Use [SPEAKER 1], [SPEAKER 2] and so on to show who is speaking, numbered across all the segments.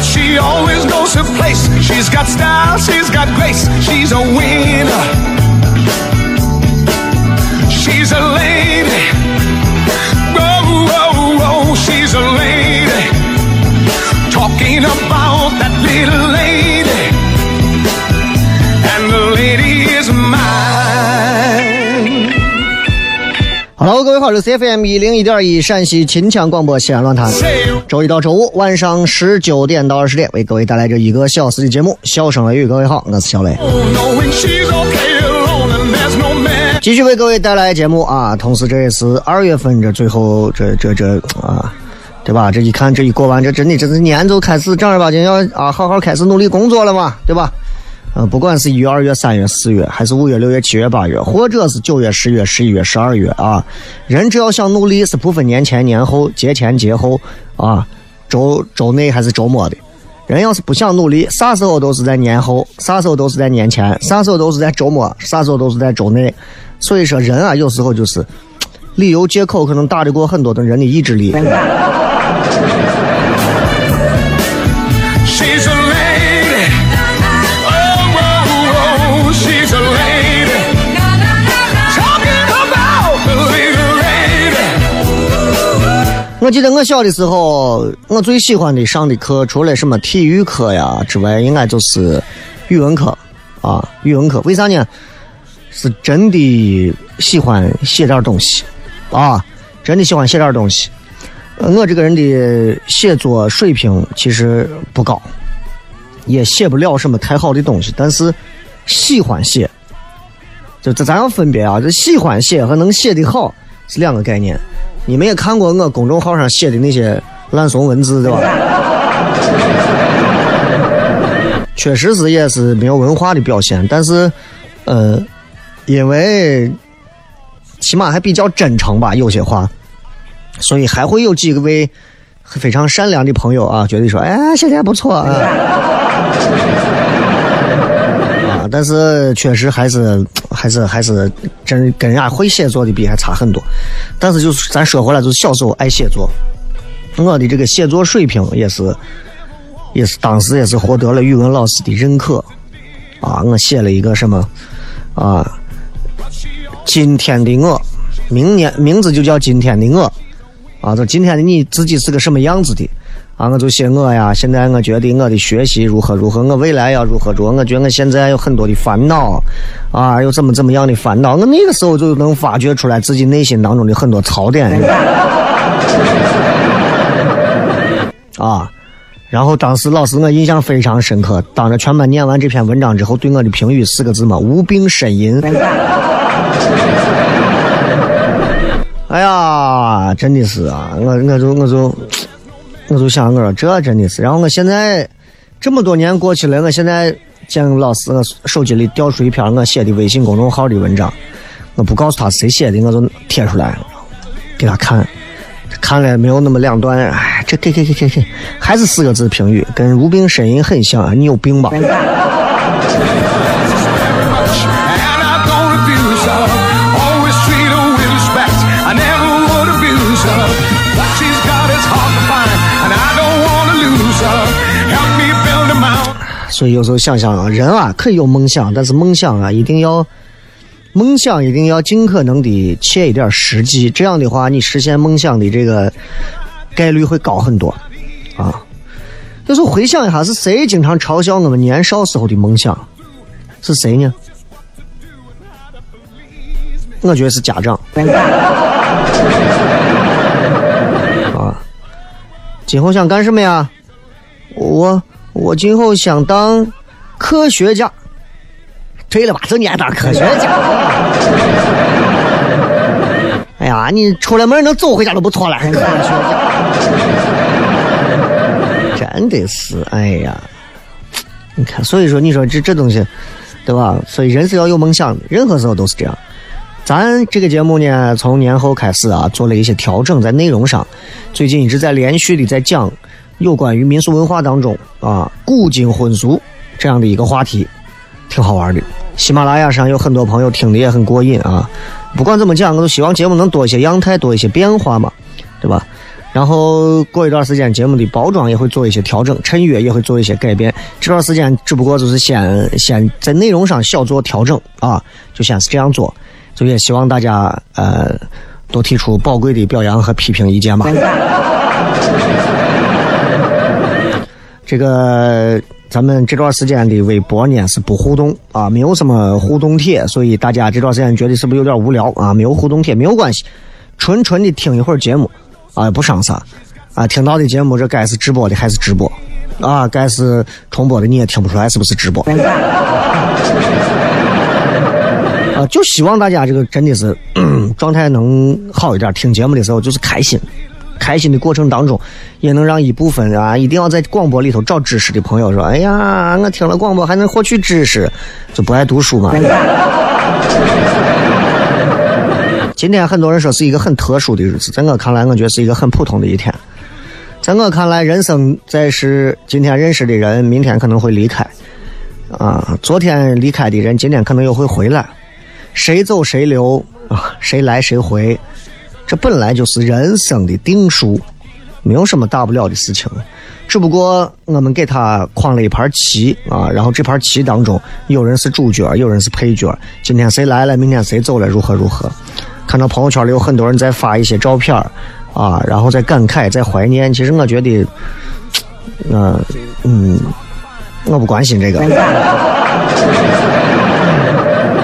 [SPEAKER 1] Well, she always knows her place. She's got style, she's got grace. She's a winner. She's a lady. Whoa, whoa, whoa, she's a lady. Talking about that little
[SPEAKER 2] Hello，各位好，这是 CFM 一零一点一陕西秦腔广播西安论坛。周一到周五晚上十九点到二十点，为各位带来这一个小时的节目《笑声雷雨》。各位好，我是小雷，继续为各位带来节目啊。同时，这也是二月份这最后这这这啊，对吧？这一看这一过完，这真的这是年就开始正儿八经要啊好好开始努力工作了嘛，对吧？嗯，不管是一月、二月、三月、四月，还是五月、六月、七月、八月，或者是九月、十月、十一月、十二月啊，人只要想努力，是不分年前年后、节前节后啊，周周内还是周末的。人要是不想努力，啥时候都是在年后，啥时候都是在年前，啥时候都是在周末，啥时候都是在周内。所以说，人啊，有时候就是 理由借口可能大得过很多的人的意志力。我记得我小的时候，我最喜欢的上的课，除了什么体育课呀之外，应该就是语文课啊，语文课。为啥呢？是真的喜欢写点东西啊，真的喜欢写点东西。我这个人的写作水平其实不高，也写不了什么太好的东西，但是喜欢写。就这咱要分别啊，这喜欢写和能写得好是两个概念。你们也看过我公众号上写的那些烂怂文字，对吧？确实是也是没有文化的表现，但是，呃，因为起码还比较真诚吧，有些话，所以还会有几个位非常善良的朋友啊，觉得说，哎，写的还不错啊。啊，但是确实还是还是还是真跟人家会写作的比还差很多。但是就是咱说回来，就是小时候爱写作，我的这个写作水平也是也是当时也是获得了语文老师的认可啊。我写了一个什么啊，今天的我，明年名字就叫今天的我啊，就今天的你自己是个什么样子的。啊，我就写我呀，现在我觉得我的学习如何如何，我未来要如何如何，我觉得我现在有很多的烦恼，啊，有怎么怎么样的烦恼，我那个时候就能发掘出来自己内心当中的很多槽点。啊，然后当时老师我印象非常深刻，当着全班念完这篇文章之后，对我的评语四个字嘛：无病呻吟。哎呀，真的是啊，我我就我就我就想我说这真的是，然后我现在这么多年过去了，我现在见老师，我手机里调出一篇我写的微信公众号的文章，我不告诉他谁写的，我就贴出来给他看。看了没有那么两段，哎，这给给给给给，还是四个字评语，跟无病呻吟很像啊，你有病吧？所以有时候想想啊，人啊可以有梦想，但是梦想啊一定要，梦想一定要尽可能的切一点实际，这样的话你实现梦想的这个概率会高很多啊。有时候回想一下，是谁经常嘲笑我们年少时候的梦想？是谁呢？我觉得是家长。啊，今后想干什么呀？我我今后想当科学家。对了吧？就你爱当科学家。哎呀，你出了门能走回家都不错了，真的是，哎呀，你看，所以说，你说这这东西，对吧？所以人是要有梦想的，任何时候都是这样。咱这个节目呢，从年后开始啊，做了一些调整，在内容上，最近一直在连续的在讲有关于民俗文化当中啊古今婚俗这样的一个话题，挺好玩的。喜马拉雅上有很多朋友听的也很过瘾啊。不管怎么讲，我都希望节目能多一些样态，多一些变化嘛，对吧？然后过一段时间，节目的包装也会做一些调整，衬乐也会做一些改变。这段时间只不过就是先先在内容上小做调整啊，就先是这样做。所以也希望大家呃多提出宝贵的表扬和批评意见吧。这个咱们这段时间的微博呢是不互动啊，没有什么互动帖，所以大家这段时间觉得是不是有点无聊啊？没有互动帖没有关系，纯纯的听一会儿节目啊，不伤啥啊。听到的节目这该是直播的还是直播啊？该是重播的你也听不出来是不是直播。啊，就希望大家这个真的是状态能好一点，听节目的时候就是开心，开心的过程当中，也能让一部分啊，一定要在广播里头找知识的朋友说，哎呀，我听了广播还能获取知识，就不爱读书嘛。今天很多人说是一个很特殊的日子，在我看来，我觉得是一个很普通的一天。在我看来，人生在世，今天认识的人，明天可能会离开，啊，昨天离开的人，今天可能又会回来。谁走谁留啊，谁来谁回，这本来就是人生的定数，没有什么大不了的事情。只不过我们给他框了一盘棋啊，然后这盘棋当中，有人是主角，有人是配角。今天谁来了，明天谁走了，如何如何？看到朋友圈里有很多人在发一些照片啊，然后在感慨，在怀念。其实我觉得，嗯、嗯，我不关心这个。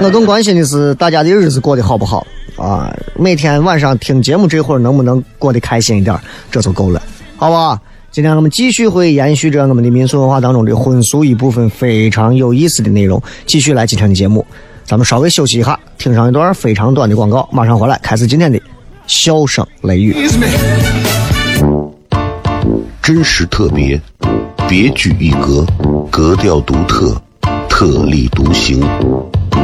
[SPEAKER 2] 我更关心的是大家的日子过得好不好啊！每天晚上听节目这会儿能不能过得开心一点，这就够了，好吧？今天我们继续会延续着我们的民俗文化当中的婚俗一部分非常有意思的内容，继续来今天的节目。咱们稍微休息一下，听上一段非常短的广告，马上回来开始今天的笑声雷雨。
[SPEAKER 3] 真实特别，别具一格，格调独特，特立独行，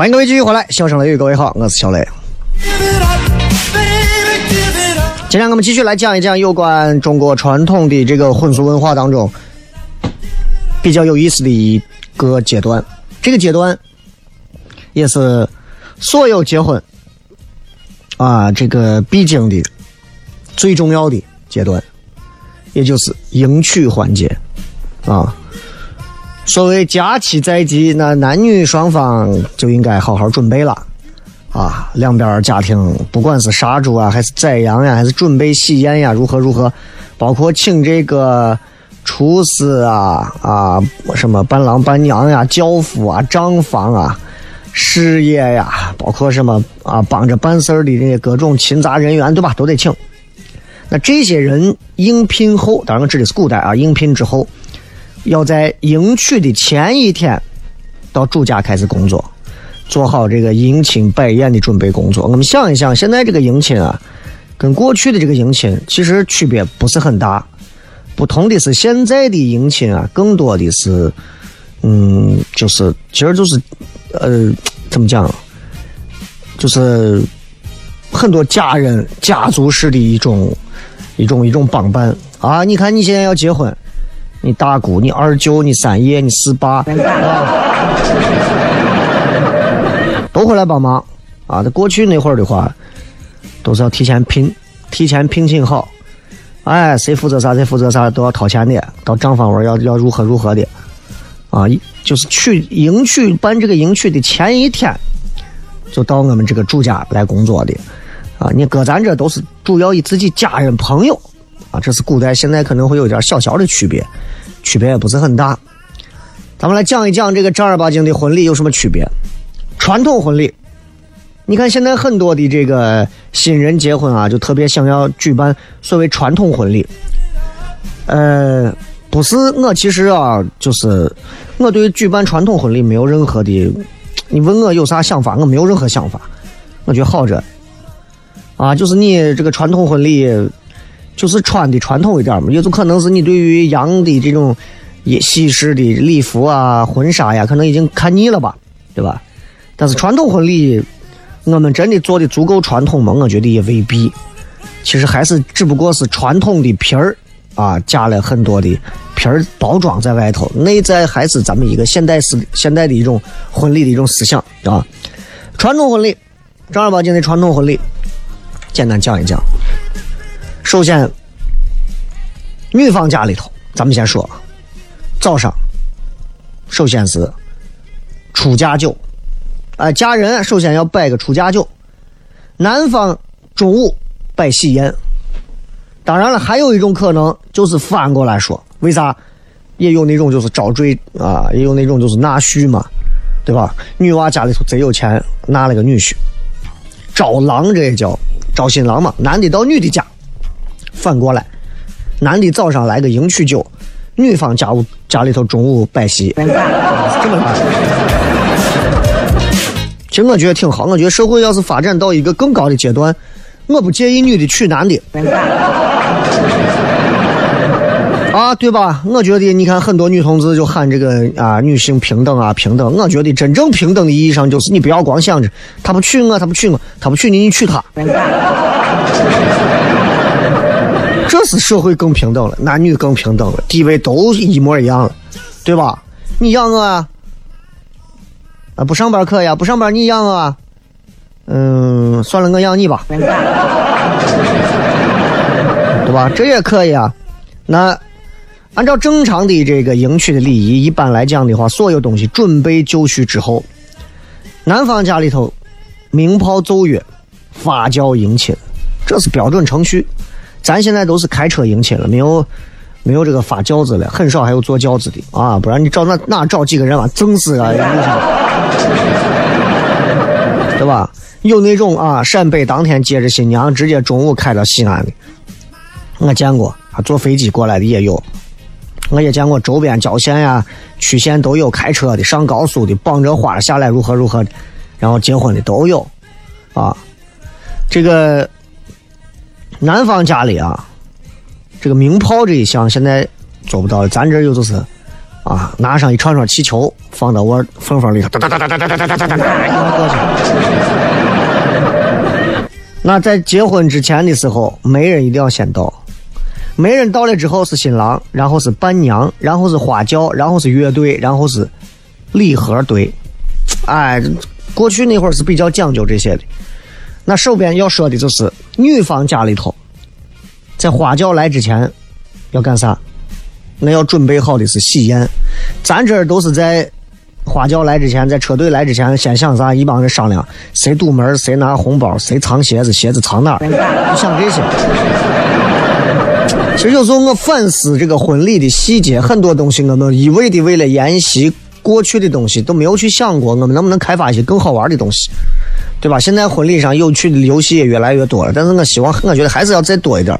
[SPEAKER 2] 欢迎各位继续回来，笑声雷雨，各位好，我是小雷。今天我们继续来讲一讲有关中国传统的这个婚俗文化当中比较有意思的一个阶段，这个阶段也是所有结婚啊这个必经的最重要的阶段，也就是迎娶环节啊。所谓佳期在即，那男女双方就应该好好准备了，啊，两边家庭不管是杀猪啊，还是宰羊呀，还是准备喜宴呀，如何如何，包括请这个厨师啊啊，什么伴郎伴娘呀，轿夫啊，账房啊，事业呀，包括什么啊，帮着办事儿的这些各种勤杂人员，对吧？都得请。那这些人应聘后，当然我指的是古代啊，应聘之后。要在迎娶的前一天，到主家开始工作，做好这个迎亲摆宴的准备工作。我们想一想，现在这个迎亲啊，跟过去的这个迎亲其实区别不是很大。不同的是，现在的迎亲啊，更多的是，嗯，就是其实就是，呃，怎么讲，就是很多家人家族式的一种一种一种帮办啊。你看，你现在要结婚。你大姑、你二舅、你三爷、你四爸，啊都会来帮忙啊！在过去那会儿的话，都是要提前聘、提前聘请好，哎，谁负责啥，谁负责啥，都要掏钱的。到账房玩要要如何如何的啊！就是去迎娶办这个迎娶的前一天，就到我们这个主家来工作的啊！你搁咱这都是主要以自己家人朋友。啊，这是古代，现在可能会有点小小的区别，区别也不是很大。咱们来讲一讲这个正儿八经的婚礼有什么区别。传统婚礼，你看现在很多的这个新人结婚啊，就特别想要举办所谓传统婚礼。呃，不是我其实啊，就是我对举办传统婚礼没有任何的，你问我有啥想法，我没有任何想法，我觉得好着。啊，就是你这个传统婚礼。就是穿的传统一点嘛，也就可能是你对于洋的这种也西式的礼服啊、婚纱呀，可能已经看腻了吧，对吧？但是传统婚礼，我们真的做的足够传统吗？我觉得也未必。其实还是只不过是传统的皮儿啊，加了很多的皮儿包装在外头，内在还是咱们一个现代式、现代的一种婚礼的一种思想啊。传统婚礼，正儿八经的传统婚礼，简单讲一讲。首先，女方家里头，咱们先说，早上，首先是出嫁酒，哎，嫁人首先要摆个出嫁酒。男方中午摆喜宴，当然了，还有一种可能就是反过来说，为啥？也有那种就是招赘啊，也有那种就是纳婿嘛，对吧？女娃家里头贼有钱，纳了个女婿，招郎这也叫招新郎嘛，男的到女的家。反过来，男的早上来个迎娶酒，女方家务家里头中午摆席，这么办？其实我觉得挺好，我觉得社会要是发展到一个更高的阶段，我不介意女的娶男的，啊，对吧？我觉得你看很多女同志就喊这个啊，女性平等啊，平等。我觉得真正平等的意义上就是你不要光想着他不娶我，他不娶我，他不娶你，你娶他。这是社会更平等了，男女更平等了，地位都一模一样了，对吧？你养我啊？啊，不上班可以啊，不上班你养我啊？嗯，算了，我养你吧，对吧？这也可以啊。那按照正常的这个迎娶的礼仪，一般来讲的话，所有东西准备就绪之后，男方家里头鸣炮奏乐，发轿迎亲，这是标准程序。咱现在都是开车迎亲了，没有没有这个发轿子了，很少还有坐轿子的啊！不然你找那哪找几个人啊？整死啊！对吧？有那种啊，陕北当天接着新娘，直接中午开到西安的，我见过，啊，坐飞机过来的也有，我也见过周边郊县呀、区县都有开车的，上高速的，绑着花下来如何如何的，然后结婚的都有，啊，这个南方家里啊，这个鸣炮这一项现在做不到了，咱这有就是，啊，拿上一串串气球放到我缝缝里头，哒哒哒哒哒哒哒哒哒哒哒，过去。那在结婚之前的时候，媒人一定要先到。媒人到了之后是新郎，然后是伴娘，然后是花轿，然后是乐队，然后是礼盒队。哎，过去那会儿是比较讲究这些的。那手边要说的就是女方家里头，在花轿来之前要干啥？那要准备好的是喜宴。咱这儿都是在。花轿来之前，在车队来之前，先想啥？一帮人商量，谁堵门，谁拿红包，谁藏鞋子，鞋子藏哪儿？就想这些。其实有时候我反思这个婚礼的细节，很多东西我们一味的为了沿袭过去的东西，都没有去想过我们能不能开发一些更好玩的东西，对吧？现在婚礼上有趣的游戏也越来越多了，但是我希望，我觉得还是要再多一点。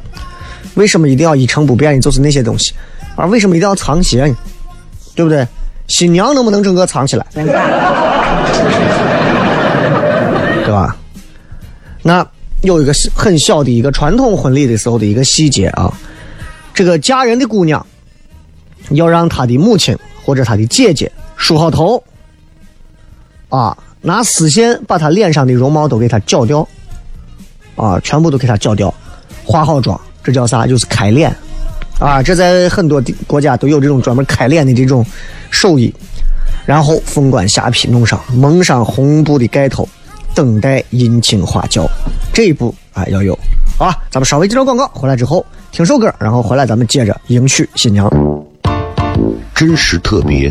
[SPEAKER 2] 为什么一定要一成不变的就是那些东西？而为什么一定要藏鞋呢？对不对？新娘能不能整个藏起来？对吧？那有一个很小的一个传统婚礼的时候的一个细节啊，这个嫁人的姑娘要让她的母亲或者她的姐姐梳好头，啊，拿丝线把他脸上的容貌都给他绞掉，啊，全部都给他绞掉，化好妆，这叫啥？就是开脸。啊，这在很多的国家都有这种专门开脸的这种手艺，然后凤冠霞帔弄上，蒙上红布的盖头，等待迎亲花轿，这一步啊要有。好啊，咱们稍微接着广告，回来之后听首歌，然后回来咱们接着迎娶新娘。
[SPEAKER 3] 真实特别，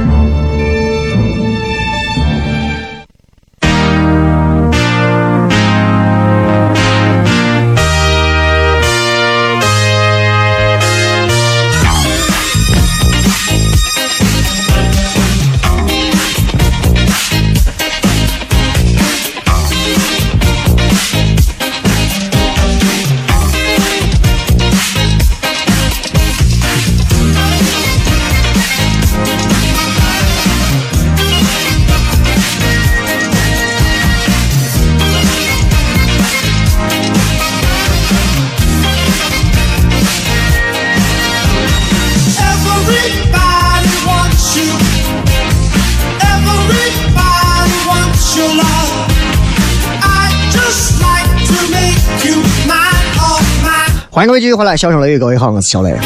[SPEAKER 2] 欢迎各位继续回来，笑声雷雨，各位好，我是小雷。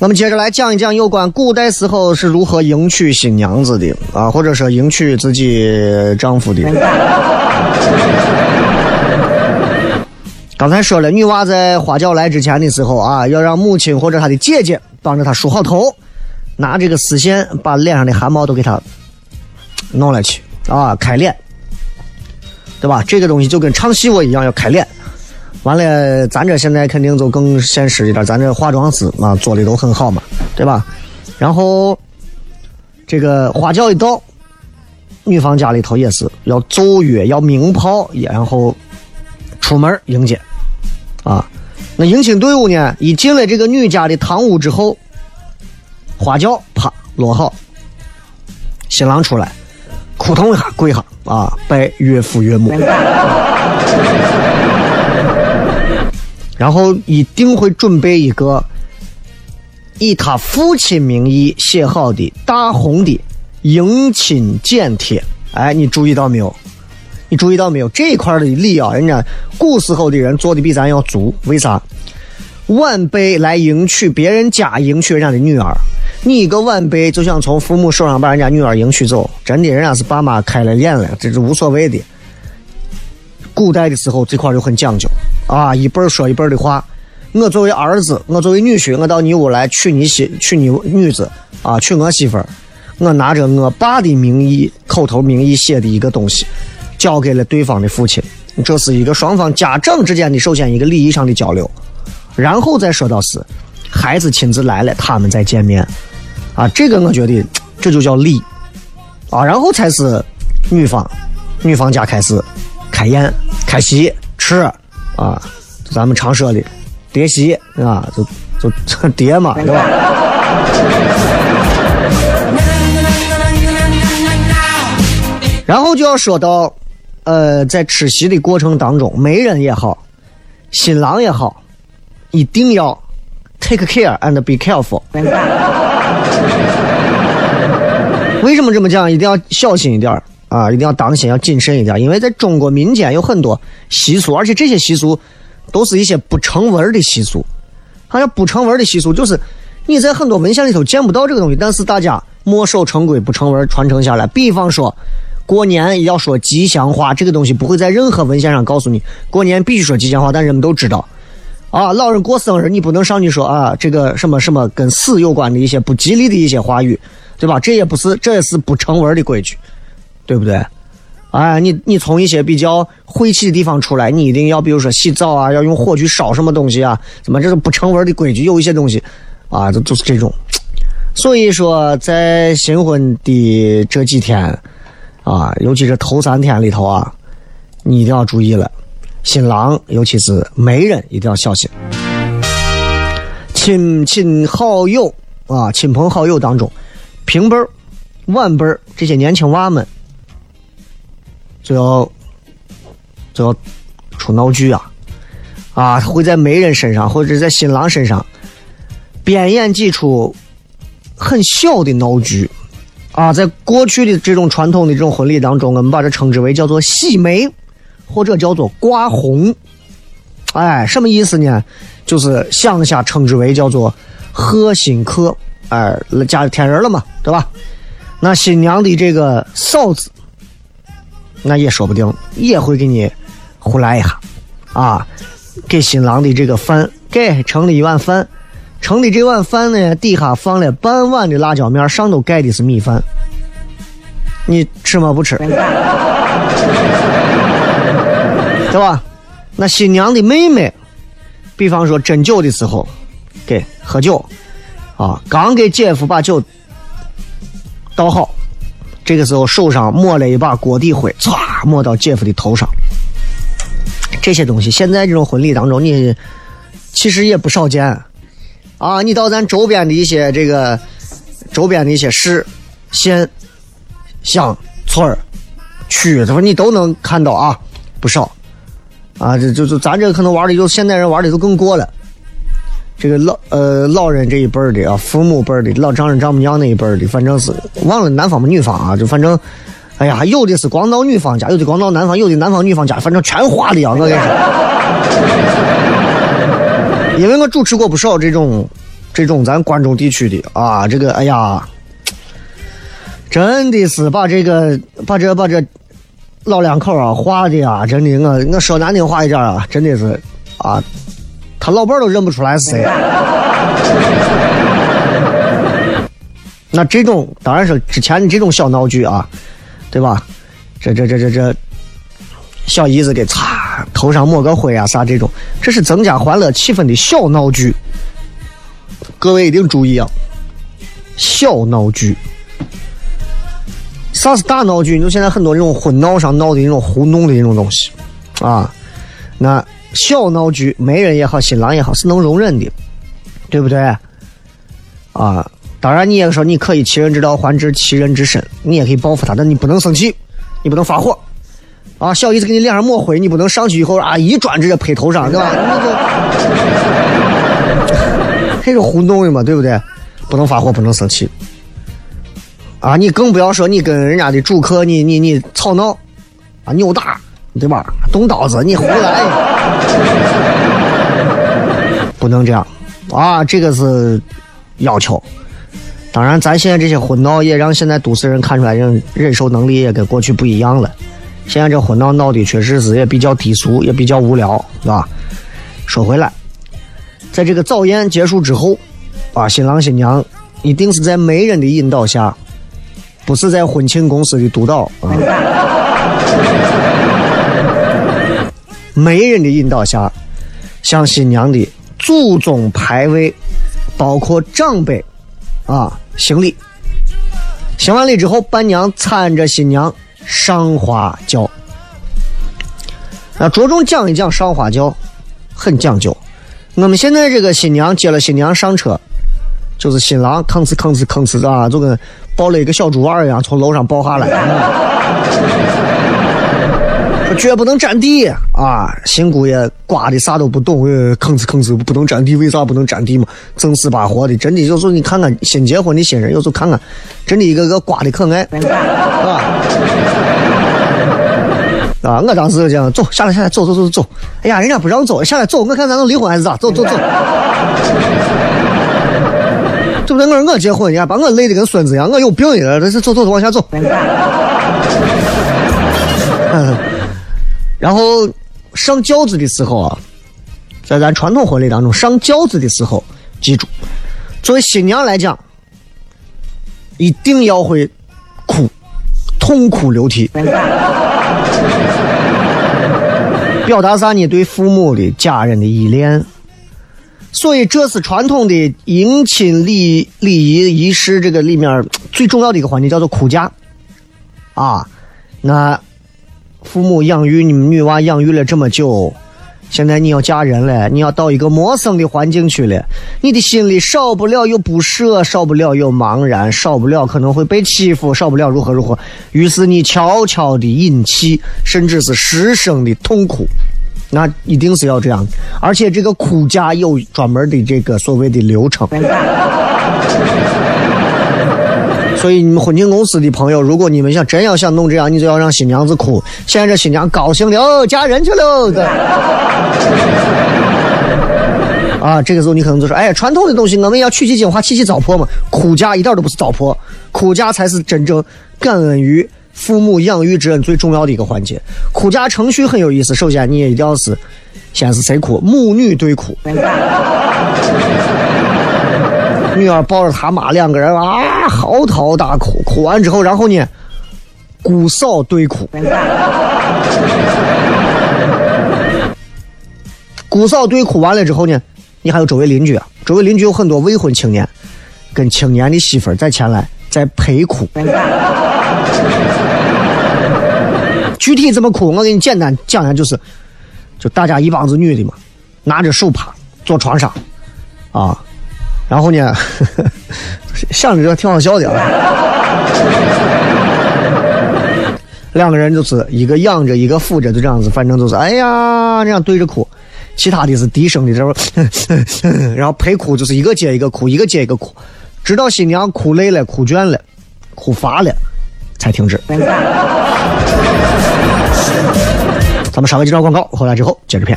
[SPEAKER 2] 我们接着来讲一讲有关古代时候是如何迎娶新娘子的啊，或者说迎娶自己丈夫的。刚才说了，女娃在花轿来之前的时候啊，要让母亲或者她的姐姐帮着她梳好头，拿这个丝线把脸上的汗毛都给她弄了去啊，开脸，对吧？这个东西就跟唱戏我一样，要开脸。完了，咱这现在肯定就更现实一点，咱这化妆师啊做的都很好嘛，对吧？然后这个花轿一到，女方家里头也是要奏乐，要鸣炮，然后出门迎接啊。那迎亲队伍呢，一进了这个女家的堂屋之后，花轿啪落好，新郎出来，扑通一下跪下啊，拜岳父岳母。然后一定会准备一个以他父亲名义写好的大红的迎亲简帖。哎，你注意到没有？你注意到没有？这一块的礼啊，人家古时候的人做的比咱要足。为啥？晚辈来迎娶别人家迎娶人家的女儿，你一个晚辈就想从父母手上把人家女儿迎娶走，真的，人家是爸妈开了眼了，这是无所谓的。古代的时候，这块就很讲究啊，一辈儿说一辈儿的话。我作为儿子，我作为女婿，我到你屋来娶你媳，娶你女子啊，娶我媳妇儿。我拿着我爸的名义，口头名义写的一个东西，交给了对方的父亲。这是一个双方家长之间的首先一个礼仪上的交流，然后再说到是孩子亲自来了，他们再见面啊。这个我觉得这就叫礼啊，然后才是女方，女方家开始。开宴、开席、吃啊，咱们常说的叠席啊，就就叠嘛，对吧？然后就要说到，呃，在吃席的过程当中，媒人也好，新郎也好，一定要 take care and be careful。为什么这么讲？一定要小心一点儿。啊，一定要当心，要谨慎一点，因为在中国民间有很多习俗，而且这些习俗都是一些不成文的习俗。好像不成文的习俗，就是你在很多文献里头见不到这个东西，但是大家墨守成规，不成文传承下来。比方说，过年要说吉祥话，这个东西不会在任何文献上告诉你过年必须说吉祥话，但人们都知道。啊，老人过生日，你不能上去说啊，这个什么什么跟死有关的一些不吉利的一些话语，对吧？这也不是，这也是不成文的规矩。对不对？哎，你你从一些比较晦气的地方出来，你一定要比如说洗澡啊，要用火去烧什么东西啊？怎么这是不成文的规矩？有一些东西啊，就就是这种。所以说，在新婚的这几天啊，尤其是头三天里头啊，你一定要注意了。新郎，尤其是媒人，一定要小心。亲亲好友啊，亲朋好友当中，平辈儿、晚辈儿这些年轻娃们。就要就要出闹剧啊啊！会在媒人身上或者在新郎身上编演几出很小的闹剧啊！在过去的这种传统的这种婚礼当中，我们把这称之为叫做喜媒，或者叫做挂红。哎，什么意思呢？就是乡下称之为叫做贺新客。哎，家里添人了嘛，对吧？那新娘的这个嫂子。那也说不定，也会给你胡来一下，啊，给新郎的这个饭给盛了一碗饭，盛的这碗饭呢，底下放了半碗的辣椒面，上头盖的是米饭，你吃吗？不吃，对吧？那新娘的妹妹，比方说斟酒的时候，给喝酒，啊，刚给姐夫把酒倒好。这个时候手上抹了一把锅底灰，唰抹到姐夫的头上。这些东西现在这种婚礼当中，你其实也不少见啊。你到咱周边的一些这个周边的一些市、县、乡、村儿、区，他说你都能看到啊，不少啊。这就就咱这可能玩的就现代人玩的就更过了。这个老呃老人这一辈儿的啊，父母辈儿的老丈人丈母娘那一辈儿的，反正是忘了男方不女方啊，就反正，哎呀，有的是光到女方家，有的光到男方，有的男方女方家，反正全花的啊，我跟你说。因为我主持过不少这种这种咱关中地区的啊，这个哎呀，真的是把这个把这把这老两口啊画的啊，真的我我说难听话一点啊，真的是啊，他老伴儿都认不出来是谁。那这种当然是之前的这种小闹剧啊，对吧？这这这这这小姨子给擦头上抹个灰啊啥这种，这是增加欢乐气氛的小闹剧。各位一定注意啊，小闹剧。啥是大闹剧？就现在很多这种婚闹上闹的那种胡弄的那种东西啊。那小闹剧，媒人也好，新郎也好，是能容忍的，对不对？啊，当然你也说你可以其人之道还治其人之身，你也可以报复他，但你不能生气，你不能发火。啊，小姨子给你脸上抹灰，你不能上去以后啊一砖直接拍头上，对吧？那个这是胡弄的嘛，对不对？不能发火，不能生气。啊，你更不要说你跟人家的主客，你你你吵闹，啊扭打，对吧？动刀子，你胡来，不能这样。啊，这个是要求。当然，咱现在这些婚闹也让现在都市人看出来，忍忍受能力也跟过去不一样了。现在这婚闹闹的确实是也比较低俗，也比较无聊，是吧？说回来，在这个早宴结束之后，啊，新郎新娘一定是在媒人的引导下，不是在婚庆公司的督导啊，媒人的引导下，向新娘的祖宗牌位，包括长辈，啊，行礼。行完礼之后，伴娘搀着新娘。上花轿，那着重讲一讲上花轿，很讲究。我们现在这个新娘接了新娘上车，就是新郎吭哧吭哧吭哧啊，就跟抱了一个小猪娃一样，从楼上抱下来。说绝不能占地啊！新姑爷刮的啥都不懂，吭哧吭哧不能占地，为啥不能占地嘛？正死八活的，真的有时候你看看新结婚的新人，有时候看看，真的一个个刮的可爱，啊！啊！我当时就讲，走下来，下来，走走走走。哎呀，人家不让走，下来走，我看咱能离婚还是咋？走走走。对不对？我说我结婚，人家把我累的跟孙子一样，我有病呀！这是走走走，往下走。嗯。然后上轿子的时候啊，在咱传统婚礼当中，上轿子的时候，记住，作为新娘来讲，一定要会哭，痛哭流涕，表达啥呢？对父母的、家人的依恋。所以这是传统的迎亲礼礼仪仪式这个里面最重要的一个环节，叫做哭嫁。啊，那。父母养育你们女娃养育了这么久，现在你要嫁人了，你要到一个陌生的环境去了，你的心里少不了有不舍，少不了有茫然，少不了可能会被欺负，少不了如何如何。于是你悄悄的引气，甚至是失声的痛哭，那一定是要这样。而且这个哭嫁有专门的这个所谓的流程。所以你们婚庆公司的朋友，如果你们想真要想弄这样，你就要让新娘子哭。现在这新娘高兴了，嫁人去了。啊，这个时候你可能就说：“哎，传统的东西我们要取其精华，弃其糟粕嘛。哭嫁一点都不是糟粕，哭嫁才是真正感恩于父母养育之恩最重要的一个环节。哭嫁程序很有意思，首先你也一定要是，先是谁哭？母女对哭。女儿抱着他妈两个人啊嚎啕大哭，哭完之后，然后呢，姑嫂对哭。姑嫂对哭完了之后呢，你还有周围邻居啊，周围邻居有很多未婚青年，跟青年的媳妇在前来在陪哭。具体怎么哭，我给你简单讲讲，就是，就大家一帮子女的嘛，拿着手帕坐床上，啊。然后呢，想着这挺好笑的啊。两个人就是一个仰着，一个俯着，就这样子，反正就是哎呀这样对着哭。其他的是低声的这会 然后陪哭就是一个接一个哭，一个接一个哭，直到新娘哭累了、哭倦了、哭乏了，才停止。咱们稍微介绍广告，回来之后接着片。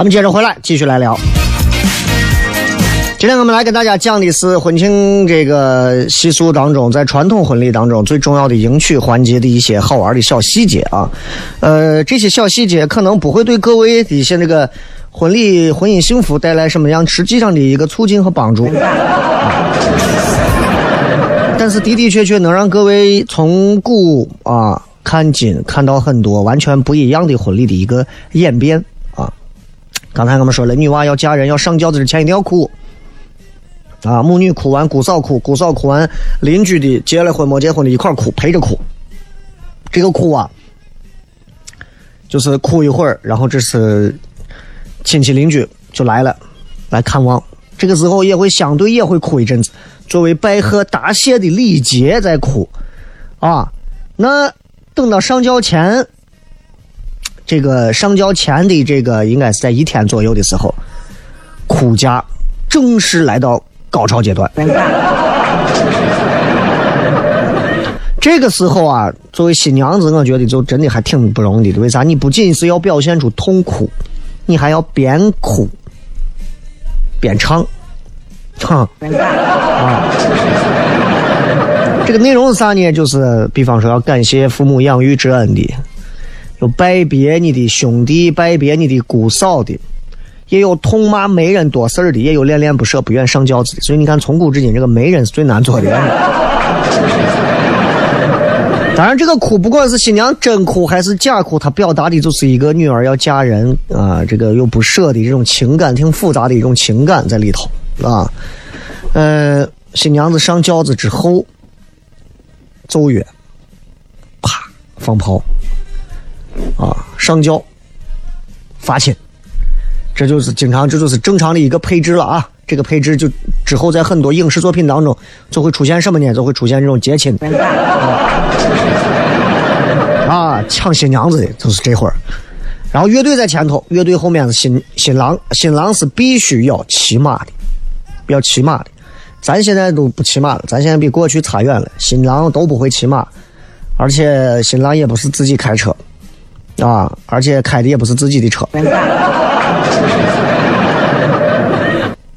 [SPEAKER 2] 咱们接着回来，继续来聊。今天我们来跟大家讲的是婚庆这个习俗当中，在传统婚礼当中最重要的迎娶环节的一些好玩的小细节啊。呃，这些小细节可能不会对各位的一些那个婚礼婚姻幸福带来什么样实际上的一个促进和帮助，但是的的确确能让各位从古啊看今，看到很多完全不一样的婚礼的一个演变。刚才我们说了，女娃要嫁人要上轿子之前一定要哭，啊，母女哭完，姑嫂哭，姑嫂哭完，邻居的结了婚没结婚的一块哭，陪着哭。这个哭啊，就是哭一会儿，然后这是亲戚邻居就来了，来看望。这个时候也会相对也会哭一阵子，作为拜贺答谢的礼节在哭，啊，那等到上轿前。这个上轿前的这个应该是在一天左右的时候，哭嫁正式来到高潮阶段。这个时候啊，作为新娘子，我觉得就真的还挺不容易的。为啥？你不仅是要表现出痛苦，你还要边哭边唱，唱啊。这个内容是啥呢？就是比方说要感谢父母养育之恩的。有拜别你的兄弟，拜别你的姑嫂的，也有痛骂媒人多事儿的，也有恋恋不舍、不愿上轿子的。所以你看，从古至今，这个媒人是最难做的。当然，这个哭不管是新娘真哭还是假哭，它表达的就是一个女儿要嫁人啊，这个又不舍的这种情感，挺复杂的一种情感在里头啊。呃，新娘子上轿子之后，奏乐，啪，放炮。啊，上轿，发亲，这就是经常，这就是正常的一个配置了啊。这个配置就之后在很多影视作品当中就会出现什么呢？就会出现这种接亲 啊，抢新娘子的，就是这会儿。然后乐队在前头，乐队后面是新新郎，新郎是必须要骑马的，要骑马的。咱现在都不骑马了，咱现在比过去差远了。新郎都不会骑马，而且新郎也不是自己开车。啊，而且开的也不是自己的车，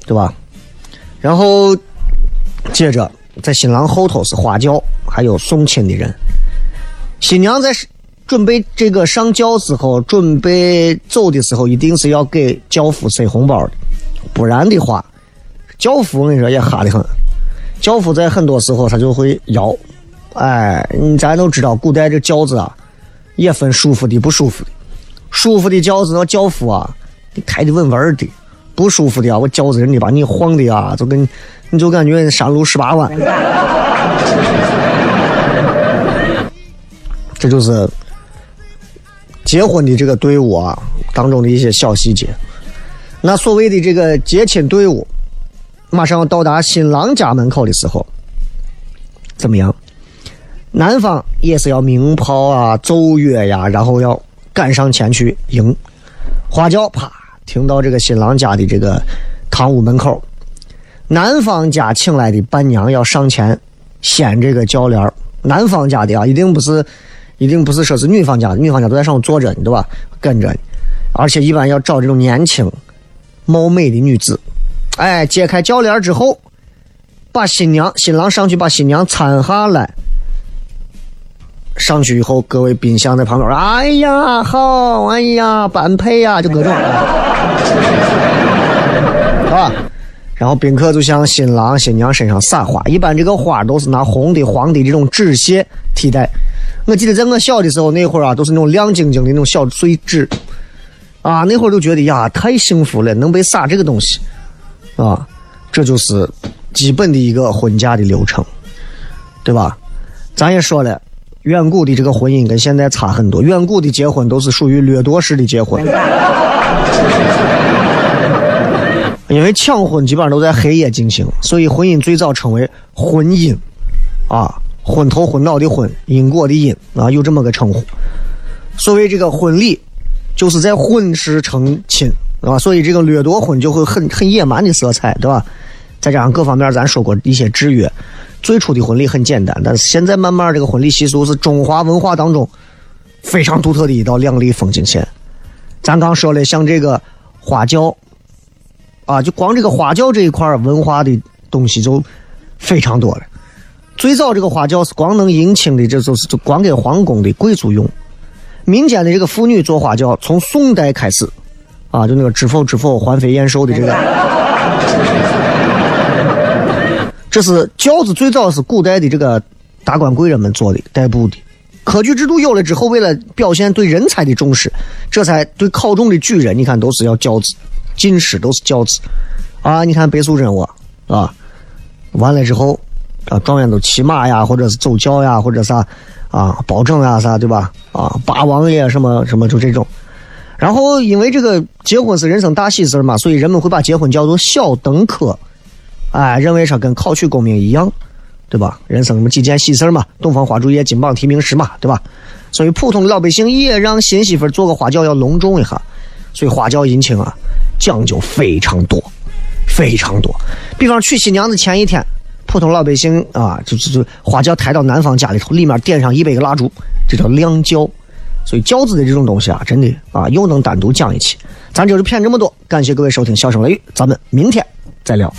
[SPEAKER 2] 对吧？然后接着在新郎后头是花轿，还有送亲的人。新娘在准备这个上轿时候，准备走的时候，一定是要给轿夫塞红包的，不然的话，轿夫我跟你说也哈的很。轿夫在很多时候他就会摇，哎，咱都知道，古代这轿子啊。也分舒服的不舒服的，舒服的轿子那轿夫啊，你开的稳稳的，不舒服的啊，我轿子人的把你晃的啊，就跟你就感觉山路十八弯。这就是结婚的这个队伍啊当中的一些小细节。那所谓的这个接亲队伍，马上要到达新郎家门口的时候，怎么样？男方也是要鸣炮啊、奏乐呀，然后要赶上前去迎。花轿啪，停到这个新郎家的这个堂屋门口。男方家请来的伴娘要上前掀这个轿帘。男方家的啊，一定不是，一定不是说是女方家的，女方家都在上头坐着呢，对吧？跟着，而且一般要找这种年轻、貌美的女子。哎，揭开轿帘之后，把新娘、新郎上去把新娘搀下来。上去以后，各位宾相在旁边，哎呀，好，哎呀，般配呀，就各种，啊，然后宾客就向新郎新娘身上撒花，一般这个花都是拿红的、黄的这种纸屑替代。我记得在我小的时候，那会儿啊，都是那种亮晶晶的那种小碎纸，啊，那会儿都觉得呀，太幸福了，能被撒这个东西，啊，这就是基本的一个婚嫁的流程，对吧？咱也说了。远古的这个婚姻跟现在差很多，远古的结婚都是属于掠夺式的结婚，因为抢婚基本上都在黑夜进行，所以婚姻最早称为婚姻，啊，昏头昏脑的昏，因果的因啊，有这么个称呼。所谓这个婚礼，就是在婚时成亲啊，所以这个掠夺婚就会很很野蛮的色彩，对吧？再加上各方面，咱说过一些制约。最初的婚礼很简单，但是现在慢慢这个婚礼习俗是中华文化当中非常独特的一道亮丽风景线。咱刚说了，像这个花轿啊，就光这个花轿这一块文化的东西就非常多了。最早这个花轿是光能迎亲的，这就是就光给皇宫的贵族用。民间的这个妇女坐花轿，从宋代开始啊，就那个知否知否，环肥燕瘦的这个。这是轿子最早是古代的这个达官贵人们做的代步的，科举制度有了之后，为了表现对人才的重视，这才对考中的举人，你看都是要轿子，进士都是轿子，啊，你看背诵人物啊，完了之后啊，状元都骑马呀，或者是走轿呀，或者啥啊，包拯呀啥，对吧？啊，八王爷什么什么就这种，然后因为这个结婚是人生大喜事嘛，所以人们会把结婚叫做小登科。哎，认为说跟考取功名一样，对吧？人生那么几件喜事嘛，洞房花烛夜，金榜题名时嘛，对吧？所以普通的老百姓也让新媳妇做个花轿要隆重一下，所以花轿迎亲啊，讲究非常多，非常多。比方娶新娘子前一天，普通老百姓啊，就就就花轿抬到男方家里头，里面点上一百个蜡烛，这叫亮轿。所以轿子的这种东西啊，真的啊，又能单独讲一期。咱就是骗这么多，感谢各位收听《笑声雷雨》，咱们明天再聊。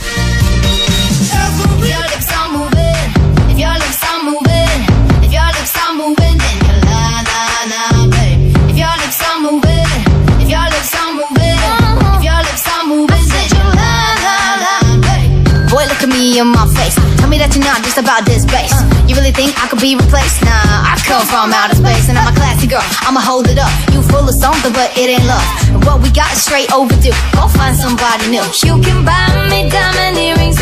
[SPEAKER 4] In my face. Tell me that you're not just about this bass. You really think I could be replaced? Nah, I come from outer space and I'm a classy girl. I'ma hold it up. You full of something, but it ain't love. What we got is straight overdue. Go find somebody new. You can buy me diamonds